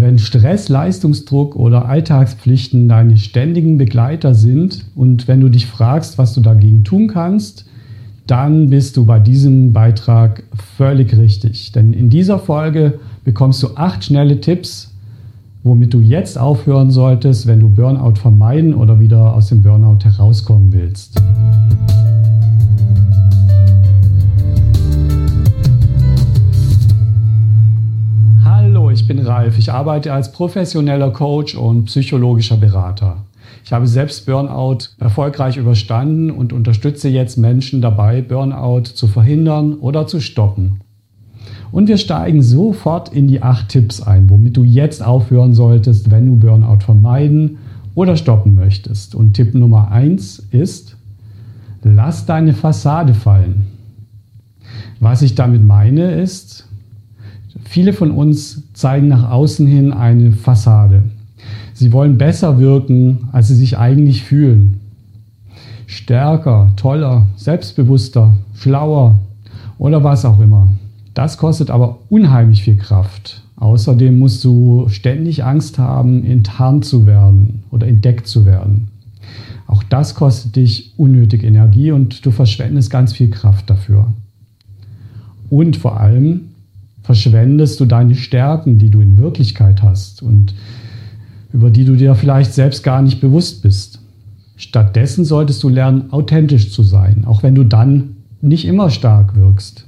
wenn Stress, Leistungsdruck oder Alltagspflichten deine ständigen Begleiter sind und wenn du dich fragst, was du dagegen tun kannst, dann bist du bei diesem Beitrag völlig richtig. Denn in dieser Folge bekommst du acht schnelle Tipps, womit du jetzt aufhören solltest, wenn du Burnout vermeiden oder wieder aus dem Burnout herauskommen willst. Bin Ralf. Ich arbeite als professioneller Coach und psychologischer Berater. Ich habe selbst Burnout erfolgreich überstanden und unterstütze jetzt Menschen dabei, Burnout zu verhindern oder zu stoppen. Und wir steigen sofort in die acht Tipps ein, womit du jetzt aufhören solltest, wenn du Burnout vermeiden oder stoppen möchtest. Und Tipp Nummer eins ist, lass deine Fassade fallen. Was ich damit meine ist, Viele von uns zeigen nach außen hin eine Fassade. Sie wollen besser wirken, als sie sich eigentlich fühlen. Stärker, toller, selbstbewusster, schlauer oder was auch immer. Das kostet aber unheimlich viel Kraft. Außerdem musst du ständig Angst haben, enttarnt zu werden oder entdeckt zu werden. Auch das kostet dich unnötig Energie und du verschwendest ganz viel Kraft dafür. Und vor allem, verschwendest du deine Stärken, die du in Wirklichkeit hast und über die du dir vielleicht selbst gar nicht bewusst bist. Stattdessen solltest du lernen, authentisch zu sein, auch wenn du dann nicht immer stark wirkst.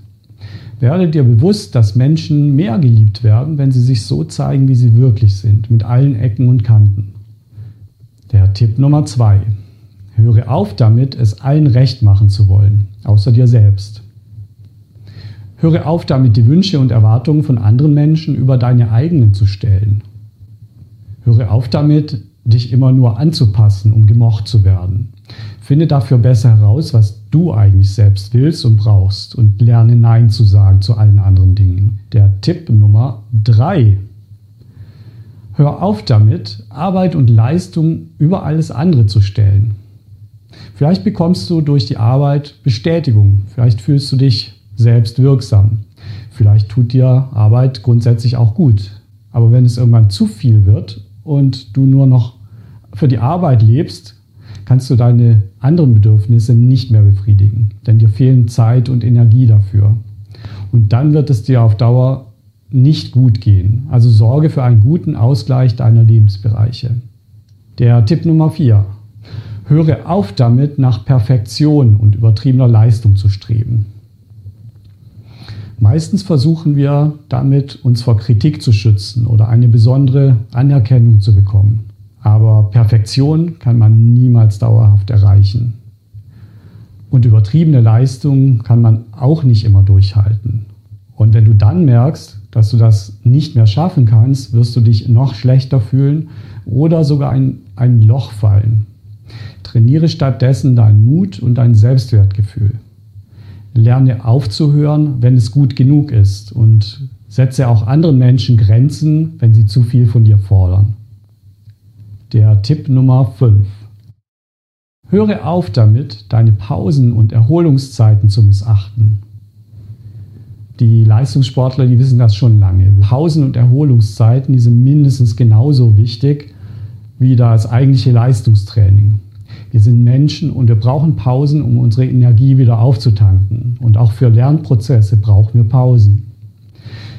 Werde dir bewusst, dass Menschen mehr geliebt werden, wenn sie sich so zeigen, wie sie wirklich sind, mit allen Ecken und Kanten. Der Tipp Nummer zwei. Höre auf damit, es allen recht machen zu wollen, außer dir selbst. Höre auf damit, die Wünsche und Erwartungen von anderen Menschen über deine eigenen zu stellen. Höre auf damit, dich immer nur anzupassen, um gemocht zu werden. Finde dafür besser heraus, was du eigentlich selbst willst und brauchst und lerne Nein zu sagen zu allen anderen Dingen. Der Tipp Nummer drei: Hör auf damit, Arbeit und Leistung über alles andere zu stellen. Vielleicht bekommst du durch die Arbeit Bestätigung. Vielleicht fühlst du dich selbst wirksam. Vielleicht tut dir Arbeit grundsätzlich auch gut. Aber wenn es irgendwann zu viel wird und du nur noch für die Arbeit lebst, kannst du deine anderen Bedürfnisse nicht mehr befriedigen, denn dir fehlen Zeit und Energie dafür. Und dann wird es dir auf Dauer nicht gut gehen. Also sorge für einen guten Ausgleich deiner Lebensbereiche. Der Tipp Nummer 4. Höre auf damit, nach Perfektion und übertriebener Leistung zu streben. Meistens versuchen wir damit, uns vor Kritik zu schützen oder eine besondere Anerkennung zu bekommen. Aber Perfektion kann man niemals dauerhaft erreichen. Und übertriebene Leistung kann man auch nicht immer durchhalten. Und wenn du dann merkst, dass du das nicht mehr schaffen kannst, wirst du dich noch schlechter fühlen oder sogar ein, ein Loch fallen. Trainiere stattdessen deinen Mut und dein Selbstwertgefühl. Lerne aufzuhören, wenn es gut genug ist und setze auch anderen Menschen Grenzen, wenn sie zu viel von dir fordern. Der Tipp Nummer 5. Höre auf damit, deine Pausen und Erholungszeiten zu missachten. Die Leistungssportler, die wissen das schon lange. Pausen und Erholungszeiten, die sind mindestens genauso wichtig wie das eigentliche Leistungstraining. Wir sind Menschen und wir brauchen Pausen, um unsere Energie wieder aufzutanken. Und auch für Lernprozesse brauchen wir Pausen.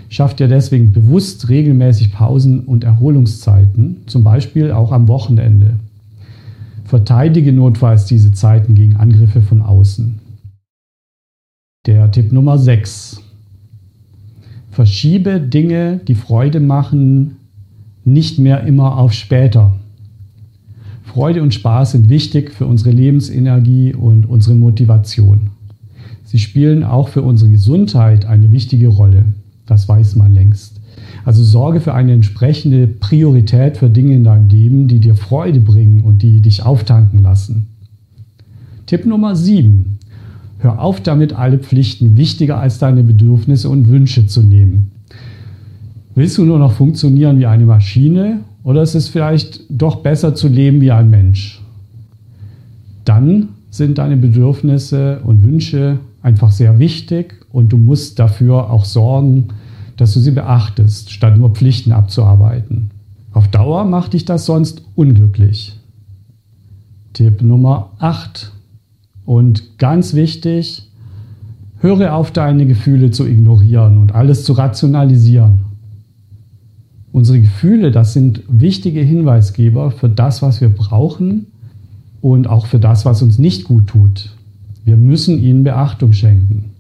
Schaff dir deswegen bewusst regelmäßig Pausen und Erholungszeiten, zum Beispiel auch am Wochenende. Verteidige notfalls diese Zeiten gegen Angriffe von außen. Der Tipp Nummer 6. Verschiebe Dinge, die Freude machen, nicht mehr immer auf später. Freude und Spaß sind wichtig für unsere Lebensenergie und unsere Motivation. Sie spielen auch für unsere Gesundheit eine wichtige Rolle. Das weiß man längst. Also sorge für eine entsprechende Priorität für Dinge in deinem Leben, die dir Freude bringen und die dich auftanken lassen. Tipp Nummer 7. Hör auf damit, alle Pflichten wichtiger als deine Bedürfnisse und Wünsche zu nehmen. Willst du nur noch funktionieren wie eine Maschine oder ist es vielleicht doch besser zu leben wie ein Mensch? Dann sind deine Bedürfnisse und Wünsche einfach sehr wichtig und du musst dafür auch sorgen, dass du sie beachtest, statt nur Pflichten abzuarbeiten. Auf Dauer macht dich das sonst unglücklich. Tipp Nummer 8. Und ganz wichtig, höre auf deine Gefühle zu ignorieren und alles zu rationalisieren. Unsere Gefühle, das sind wichtige Hinweisgeber für das, was wir brauchen und auch für das, was uns nicht gut tut. Wir müssen ihnen Beachtung schenken.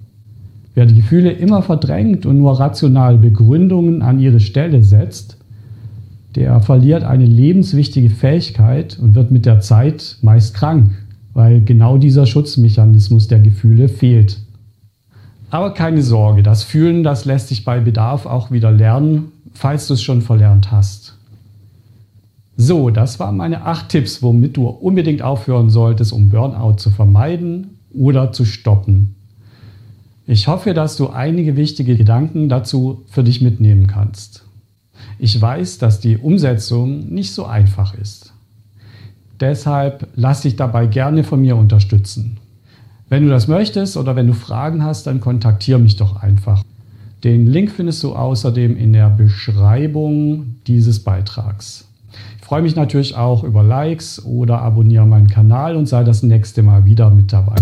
Wer die Gefühle immer verdrängt und nur rational Begründungen an ihre Stelle setzt, der verliert eine lebenswichtige Fähigkeit und wird mit der Zeit meist krank, weil genau dieser Schutzmechanismus der Gefühle fehlt. Aber keine Sorge, das Fühlen, das lässt sich bei Bedarf auch wieder lernen falls du es schon verlernt hast. So, das waren meine acht Tipps, womit du unbedingt aufhören solltest, um Burnout zu vermeiden oder zu stoppen. Ich hoffe, dass du einige wichtige Gedanken dazu für dich mitnehmen kannst. Ich weiß, dass die Umsetzung nicht so einfach ist. Deshalb lass dich dabei gerne von mir unterstützen. Wenn du das möchtest oder wenn du Fragen hast, dann kontaktiere mich doch einfach. Den Link findest du außerdem in der Beschreibung dieses Beitrags. Ich freue mich natürlich auch über Likes oder abonniere meinen Kanal und sei das nächste Mal wieder mit dabei.